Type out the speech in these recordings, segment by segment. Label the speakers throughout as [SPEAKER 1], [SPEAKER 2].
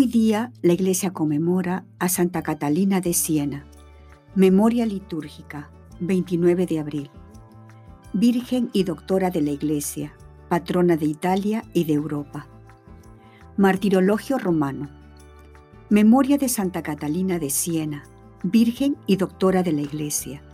[SPEAKER 1] Hoy día la Iglesia conmemora a Santa Catalina de Siena, memoria litúrgica, 29 de abril. Virgen y doctora de la Iglesia, patrona de Italia y de Europa. Martirologio romano. Memoria de Santa Catalina de Siena, Virgen y doctora de la Iglesia,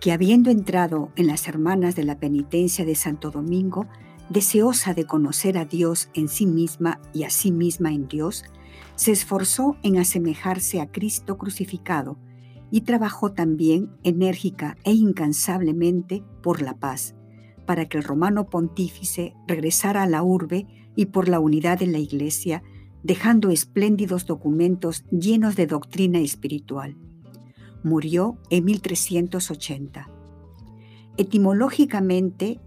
[SPEAKER 1] que habiendo entrado en las hermanas de la penitencia de Santo Domingo, deseosa de conocer a Dios en sí misma y a sí misma en Dios, se esforzó en asemejarse a Cristo crucificado y trabajó también enérgica e incansablemente por la paz, para que el romano pontífice regresara a la urbe y por la unidad de la Iglesia, dejando espléndidos documentos llenos de doctrina espiritual. Murió en 1380. Etimológicamente,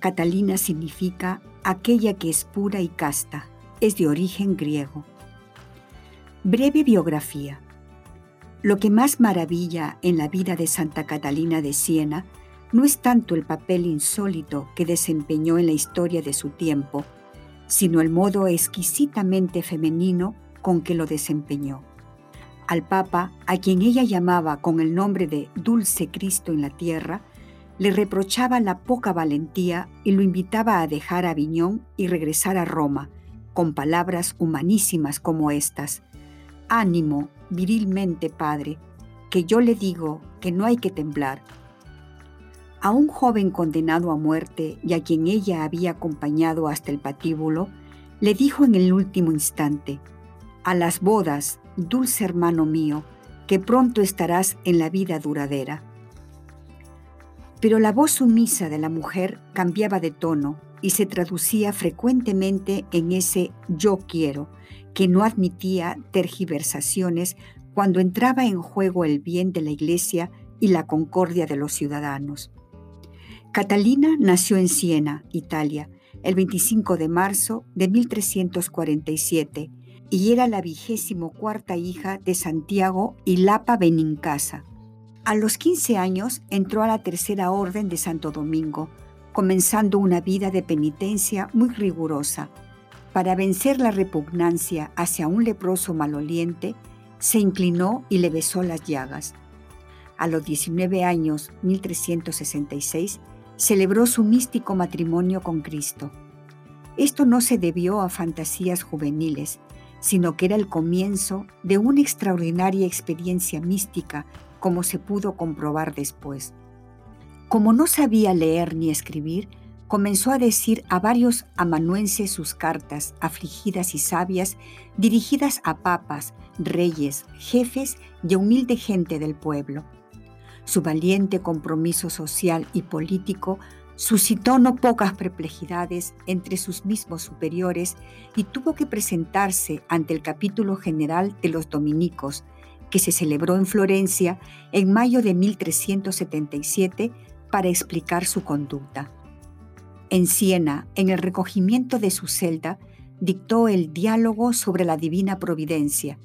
[SPEAKER 1] Catalina significa aquella que es pura y casta, es de origen griego. Breve biografía. Lo que más maravilla en la vida de Santa Catalina de Siena no es tanto el papel insólito que desempeñó en la historia de su tiempo, sino el modo exquisitamente femenino con que lo desempeñó. Al Papa, a quien ella llamaba con el nombre de Dulce Cristo en la tierra, le reprochaba la poca valentía y lo invitaba a dejar Aviñón y regresar a Roma, con palabras humanísimas como estas, Ánimo, virilmente, Padre, que yo le digo que no hay que temblar. A un joven condenado a muerte y a quien ella había acompañado hasta el patíbulo, le dijo en el último instante, A las bodas, dulce hermano mío, que pronto estarás en la vida duradera. Pero la voz sumisa de la mujer cambiaba de tono y se traducía frecuentemente en ese yo quiero, que no admitía tergiversaciones cuando entraba en juego el bien de la Iglesia y la concordia de los ciudadanos. Catalina nació en Siena, Italia, el 25 de marzo de 1347 y era la vigésimo cuarta hija de Santiago y Lapa Benincasa. A los 15 años entró a la Tercera Orden de Santo Domingo, comenzando una vida de penitencia muy rigurosa, para vencer la repugnancia hacia un leproso maloliente, se inclinó y le besó las llagas. A los 19 años, 1366, celebró su místico matrimonio con Cristo. Esto no se debió a fantasías juveniles, sino que era el comienzo de una extraordinaria experiencia mística, como se pudo comprobar después. Como no sabía leer ni escribir, comenzó a decir a varios amanuenses sus cartas, afligidas y sabias, dirigidas a papas, reyes, jefes y humilde gente del pueblo. Su valiente compromiso social y político suscitó no pocas perplejidades entre sus mismos superiores y tuvo que presentarse ante el capítulo general de los dominicos, que se celebró en Florencia en mayo de 1377 para explicar su conducta. En Siena, en el recogimiento de su celda, dictó el diálogo sobre la divina providencia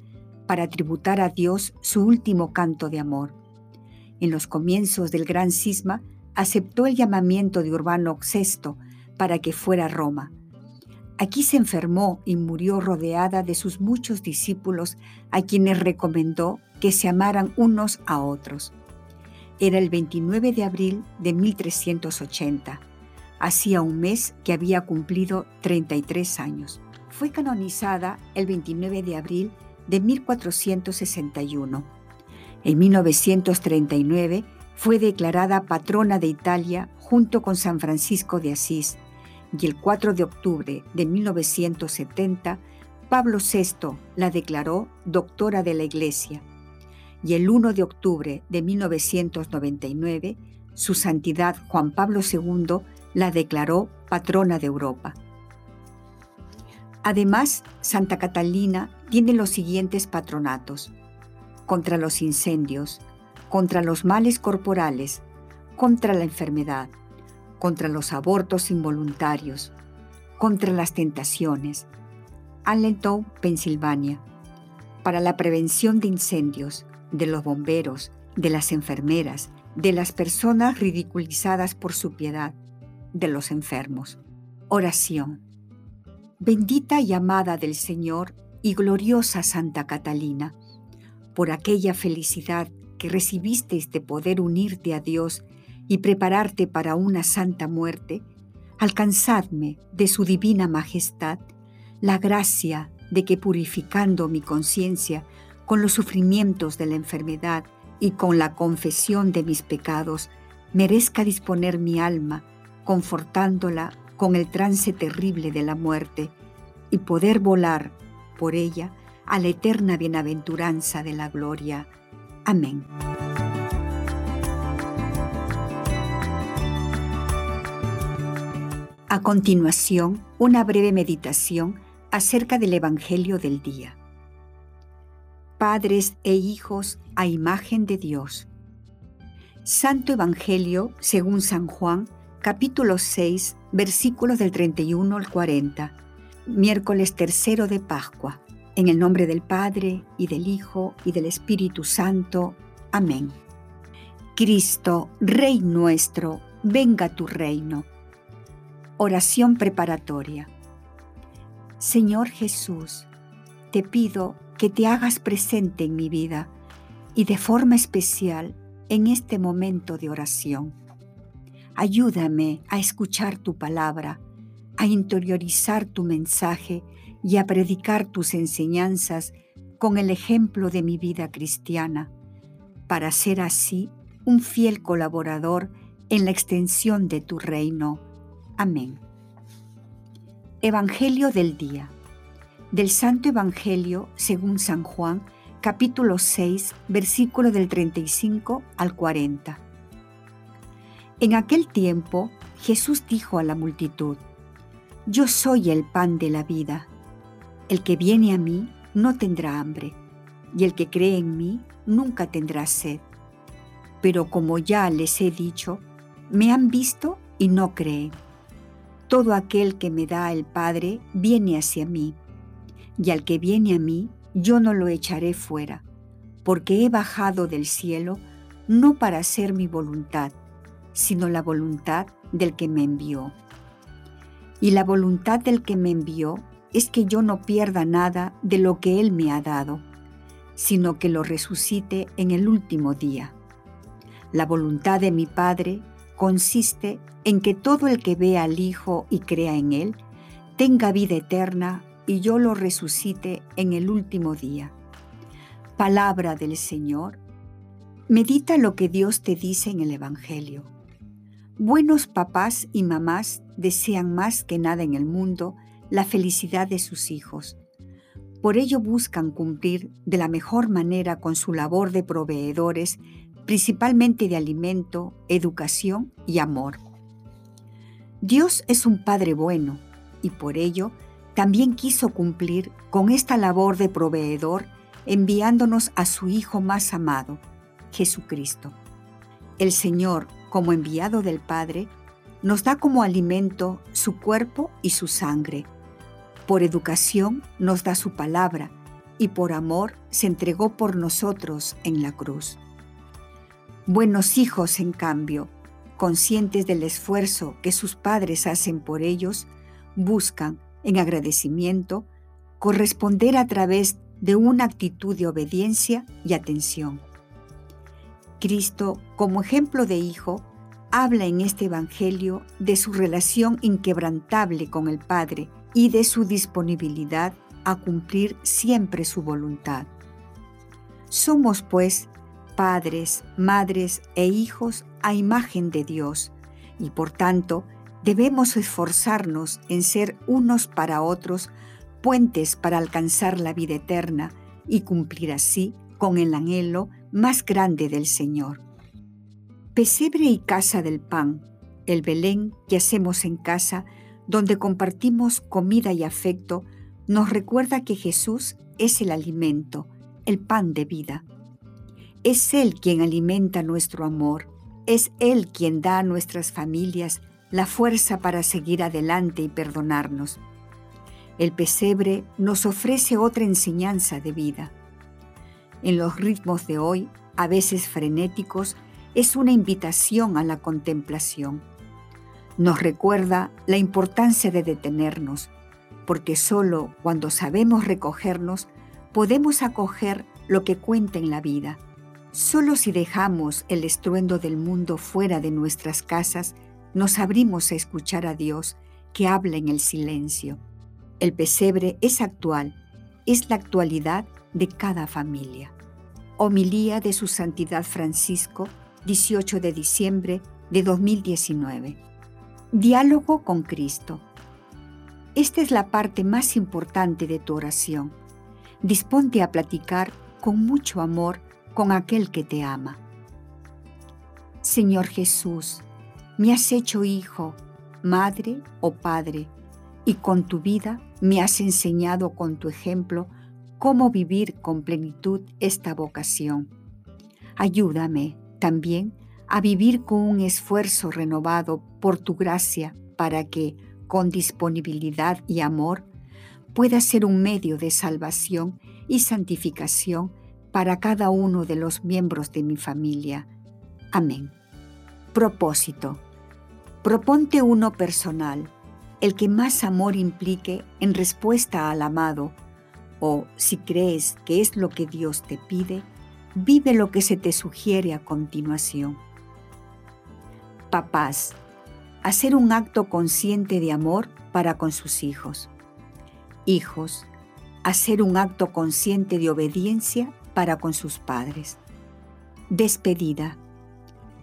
[SPEAKER 1] para tributar a Dios su último canto de amor. En los comienzos del gran cisma, aceptó el llamamiento de Urbano VI para que fuera a Roma. Aquí se enfermó y murió rodeada de sus muchos discípulos a quienes recomendó que se amaran unos a otros. Era el 29 de abril de 1380 Hacía un mes que había cumplido 33 años. Fue canonizada el 29 de abril de 1461. En 1939 fue declarada patrona de Italia junto con San Francisco de Asís y el 4 de octubre de 1970 Pablo VI la declaró doctora de la Iglesia y el 1 de octubre de 1999 su santidad Juan Pablo II la declaró patrona de Europa. Además, Santa Catalina tiene los siguientes patronatos. Contra los incendios, contra los males corporales, contra la enfermedad, contra los abortos involuntarios, contra las tentaciones. Allentown, Pensilvania. Para la prevención de incendios, de los bomberos, de las enfermeras, de las personas ridiculizadas por su piedad, de los enfermos. Oración. Bendita y amada del Señor y gloriosa Santa Catalina, por aquella felicidad que recibisteis de poder unirte a Dios y prepararte para una santa muerte, alcanzadme de su divina majestad la gracia de que purificando mi conciencia con los sufrimientos de la enfermedad y con la confesión de mis pecados, merezca disponer mi alma, confortándola con el trance terrible de la muerte y poder volar por ella a la eterna bienaventuranza de la gloria. Amén. A continuación, una breve meditación acerca del Evangelio del día. Padres e hijos a imagen de Dios. Santo Evangelio según San Juan, capítulo 6, versículos del 31 al 40, miércoles tercero de Pascua. En el nombre del Padre, y del Hijo, y del Espíritu Santo. Amén. Cristo, Rey nuestro, venga tu reino. Oración preparatoria. Señor Jesús, te pido que te hagas presente en mi vida y de forma especial en este momento de oración Ayúdame a escuchar tu palabra, a interiorizar tu mensaje y a predicar tus enseñanzas con el ejemplo de mi vida cristiana, para ser así un fiel colaborador en la extensión de tu reino. Amén. Evangelio del día. Del Santo Evangelio según San Juan, capítulo 6, versículo del 35 al 40. En aquel tiempo Jesús dijo a la multitud, Yo soy el pan de la vida. El que viene a mí no tendrá hambre, y el que cree en mí nunca tendrá sed. Pero como ya les he dicho, me han visto y no creen. Todo aquel que me da el Padre viene hacia mí, y al que viene a mí yo no lo echaré fuera, porque he bajado del cielo no para hacer mi voluntad, sino la voluntad del que me envió. Y la voluntad del que me envió es que yo no pierda nada de lo que Él me ha dado, sino que lo resucite en el último día. La voluntad de mi Padre consiste en que todo el que vea al Hijo y crea en Él tenga vida eterna y yo lo resucite en el último día. Palabra del Señor. Medita lo que Dios te dice en el Evangelio. Buenos papás y mamás desean más que nada en el mundo la felicidad de sus hijos. Por ello buscan cumplir de la mejor manera con su labor de proveedores, principalmente de alimento, educación y amor. Dios es un Padre bueno y por ello también quiso cumplir con esta labor de proveedor enviándonos a su Hijo más amado, Jesucristo. El Señor como enviado del Padre, nos da como alimento su cuerpo y su sangre. Por educación nos da su palabra y por amor se entregó por nosotros en la cruz. Buenos hijos, en cambio, conscientes del esfuerzo que sus padres hacen por ellos, buscan, en agradecimiento, corresponder a través de una actitud de obediencia y atención. Cristo, como ejemplo de hijo, habla en este Evangelio de su relación inquebrantable con el Padre y de su disponibilidad a cumplir siempre su voluntad. Somos, pues, padres, madres e hijos a imagen de Dios y por tanto debemos esforzarnos en ser unos para otros puentes para alcanzar la vida eterna y cumplir así con el anhelo más grande del Señor. Pesebre y casa del pan, el Belén que hacemos en casa, donde compartimos comida y afecto, nos recuerda que Jesús es el alimento, el pan de vida. Es Él quien alimenta nuestro amor, es Él quien da a nuestras familias la fuerza para seguir adelante y perdonarnos. El pesebre nos ofrece otra enseñanza de vida. En los ritmos de hoy, a veces frenéticos, es una invitación a la contemplación. Nos recuerda la importancia de detenernos, porque solo cuando sabemos recogernos podemos acoger lo que cuenta en la vida. Solo si dejamos el estruendo del mundo fuera de nuestras casas, nos abrimos a escuchar a Dios que habla en el silencio. El pesebre es actual, es la actualidad de cada familia. Homilía de Su Santidad Francisco, 18 de diciembre de 2019. Diálogo con Cristo. Esta es la parte más importante de tu oración. Disponte a platicar con mucho amor con aquel que te ama. Señor Jesús, me has hecho hijo, madre o padre, y con tu vida me has enseñado con tu ejemplo cómo vivir con plenitud esta vocación. Ayúdame también a vivir con un esfuerzo renovado por tu gracia para que, con disponibilidad y amor, pueda ser un medio de salvación y santificación para cada uno de los miembros de mi familia. Amén. Propósito. Proponte uno personal, el que más amor implique en respuesta al amado, o si crees que es lo que Dios te pide, vive lo que se te sugiere a continuación. Papás, hacer un acto consciente de amor para con sus hijos. Hijos, hacer un acto consciente de obediencia para con sus padres. Despedida.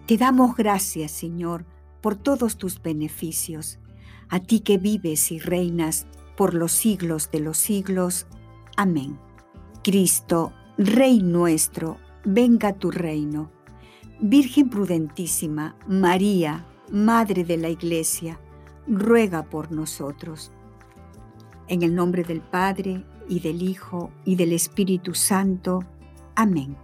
[SPEAKER 1] Te damos gracias, Señor, por todos tus beneficios, a ti que vives y reinas por los siglos de los siglos. Amén. Cristo, Rey nuestro, venga tu reino. Virgen prudentísima, María, Madre de la Iglesia, ruega por nosotros. En el nombre del Padre, y del Hijo, y del Espíritu Santo. Amén.